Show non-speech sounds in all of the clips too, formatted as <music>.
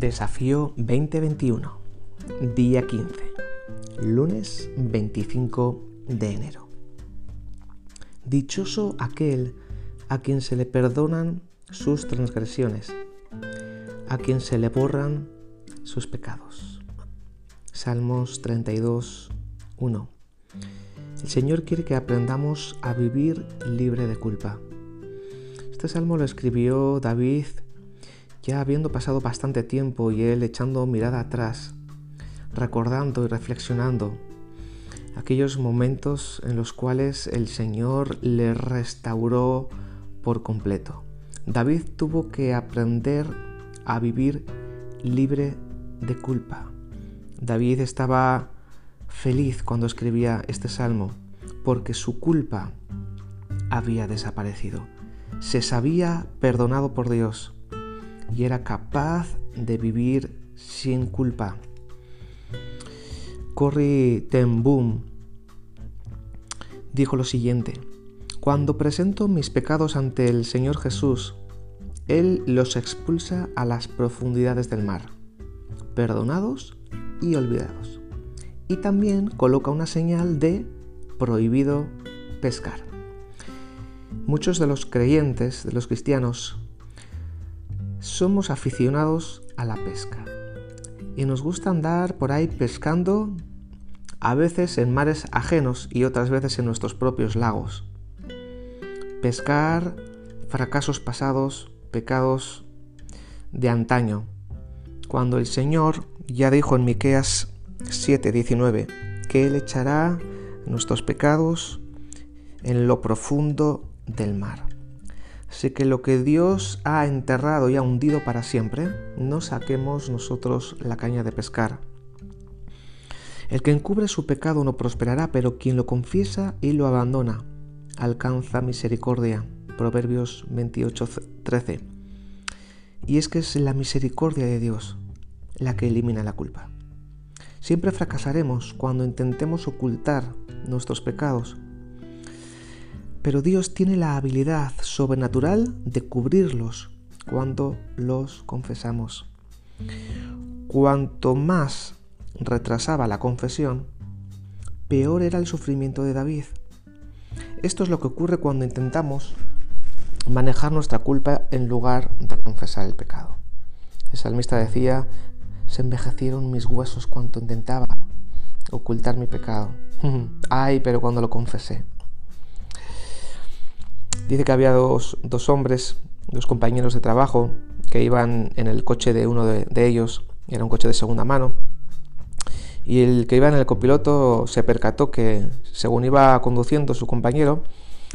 Desafío 2021, día 15, lunes 25 de enero. Dichoso aquel a quien se le perdonan sus transgresiones, a quien se le borran sus pecados. Salmos 32, 1. El Señor quiere que aprendamos a vivir libre de culpa. Este salmo lo escribió David ya habiendo pasado bastante tiempo y él echando mirada atrás, recordando y reflexionando aquellos momentos en los cuales el Señor le restauró por completo. David tuvo que aprender a vivir libre de culpa. David estaba feliz cuando escribía este salmo porque su culpa había desaparecido. Se sabía perdonado por Dios y era capaz de vivir sin culpa. Corrie ten dijo lo siguiente, cuando presento mis pecados ante el Señor Jesús, Él los expulsa a las profundidades del mar, perdonados y olvidados. Y también coloca una señal de prohibido pescar. Muchos de los creyentes, de los cristianos, somos aficionados a la pesca y nos gusta andar por ahí pescando, a veces en mares ajenos y otras veces en nuestros propios lagos. Pescar fracasos pasados, pecados de antaño, cuando el Señor ya dijo en Miqueas 7:19 que él echará nuestros pecados en lo profundo del mar. Sé que lo que Dios ha enterrado y ha hundido para siempre, no saquemos nosotros la caña de pescar. El que encubre su pecado no prosperará, pero quien lo confiesa y lo abandona alcanza misericordia. Proverbios 28, 13. Y es que es la misericordia de Dios la que elimina la culpa. Siempre fracasaremos cuando intentemos ocultar nuestros pecados pero Dios tiene la habilidad sobrenatural de cubrirlos cuando los confesamos. Cuanto más retrasaba la confesión, peor era el sufrimiento de David. Esto es lo que ocurre cuando intentamos manejar nuestra culpa en lugar de confesar el pecado. El salmista decía, se envejecieron mis huesos cuando intentaba ocultar mi pecado. <laughs> Ay, pero cuando lo confesé. Dice que había dos, hombres, dos compañeros de trabajo, que iban en el coche de uno de, ellos, era un coche de segunda mano, y el que iba en el copiloto se percató que, según iba conduciendo su compañero,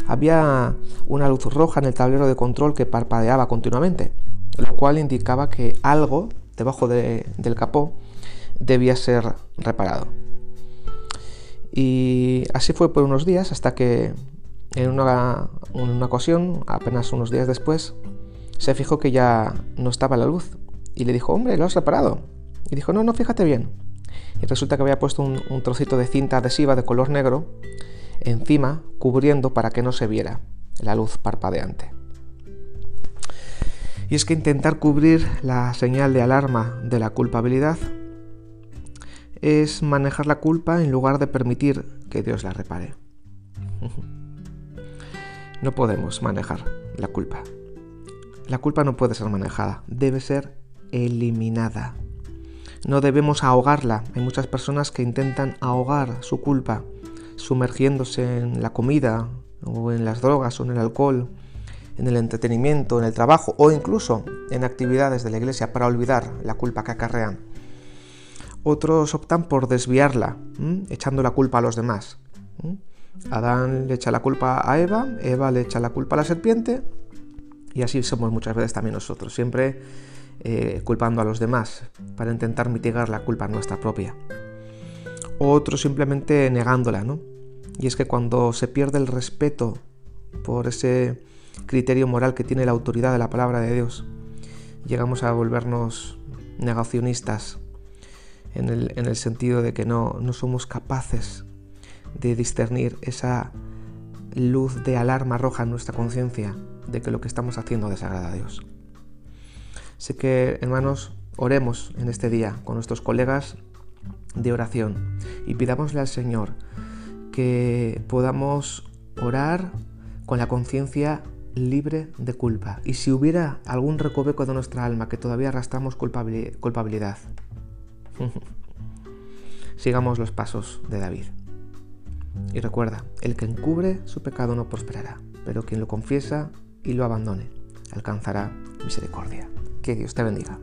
había una luz roja en el tablero de control que parpadeaba continuamente, lo cual indicaba que algo debajo del capó debía ser reparado. Y así fue por unos días hasta que en una, ocasión, apenas unos días después, se fijó que ya no estaba la luz y le dijo, hombre, lo has reparado. Y dijo, no, no, fíjate bien. Y resulta que había puesto un, trocito de cinta adhesiva de color negro encima, cubriendo para que no se viera la luz parpadeante. Y es que intentar cubrir la señal de alarma de la culpabilidad es manejar la culpa en lugar de permitir que Dios la repare. <laughs> No podemos manejar la culpa. La culpa no puede ser manejada, debe ser eliminada. No debemos ahogarla. Hay muchas personas que intentan ahogar su culpa sumergiéndose en la comida o en las drogas o en el alcohol, en el entretenimiento, en el trabajo o incluso en actividades de la iglesia para olvidar la culpa que acarrean. Otros optan por desviarla, echando la culpa a los demás. Adán le echa la culpa a Eva, Eva le echa la culpa a la serpiente y así somos muchas veces también nosotros, siempre eh, culpando a los demás para intentar mitigar la culpa nuestra propia. Otros simplemente negándola, ¿no? Y es que cuando se pierde el respeto por ese criterio moral que tiene la autoridad de la palabra de Dios, llegamos a volvernos negacionistas en el, sentido de que no, no somos capaces de discernir esa luz de alarma roja en nuestra conciencia de que lo que estamos haciendo desagrada a Dios. Sé que, hermanos, Oremos en este día con nuestros colegas de oración y pidámosle al Señor que podamos orar con la conciencia libre de culpa. Y si hubiera algún recoveco de nuestra alma que todavía arrastramos culpabilidad, <laughs> sigamos los pasos de David. Y recuerda, el que encubre su pecado no prosperará, pero quien lo confiesa y lo abandone alcanzará misericordia. Que Dios te bendiga.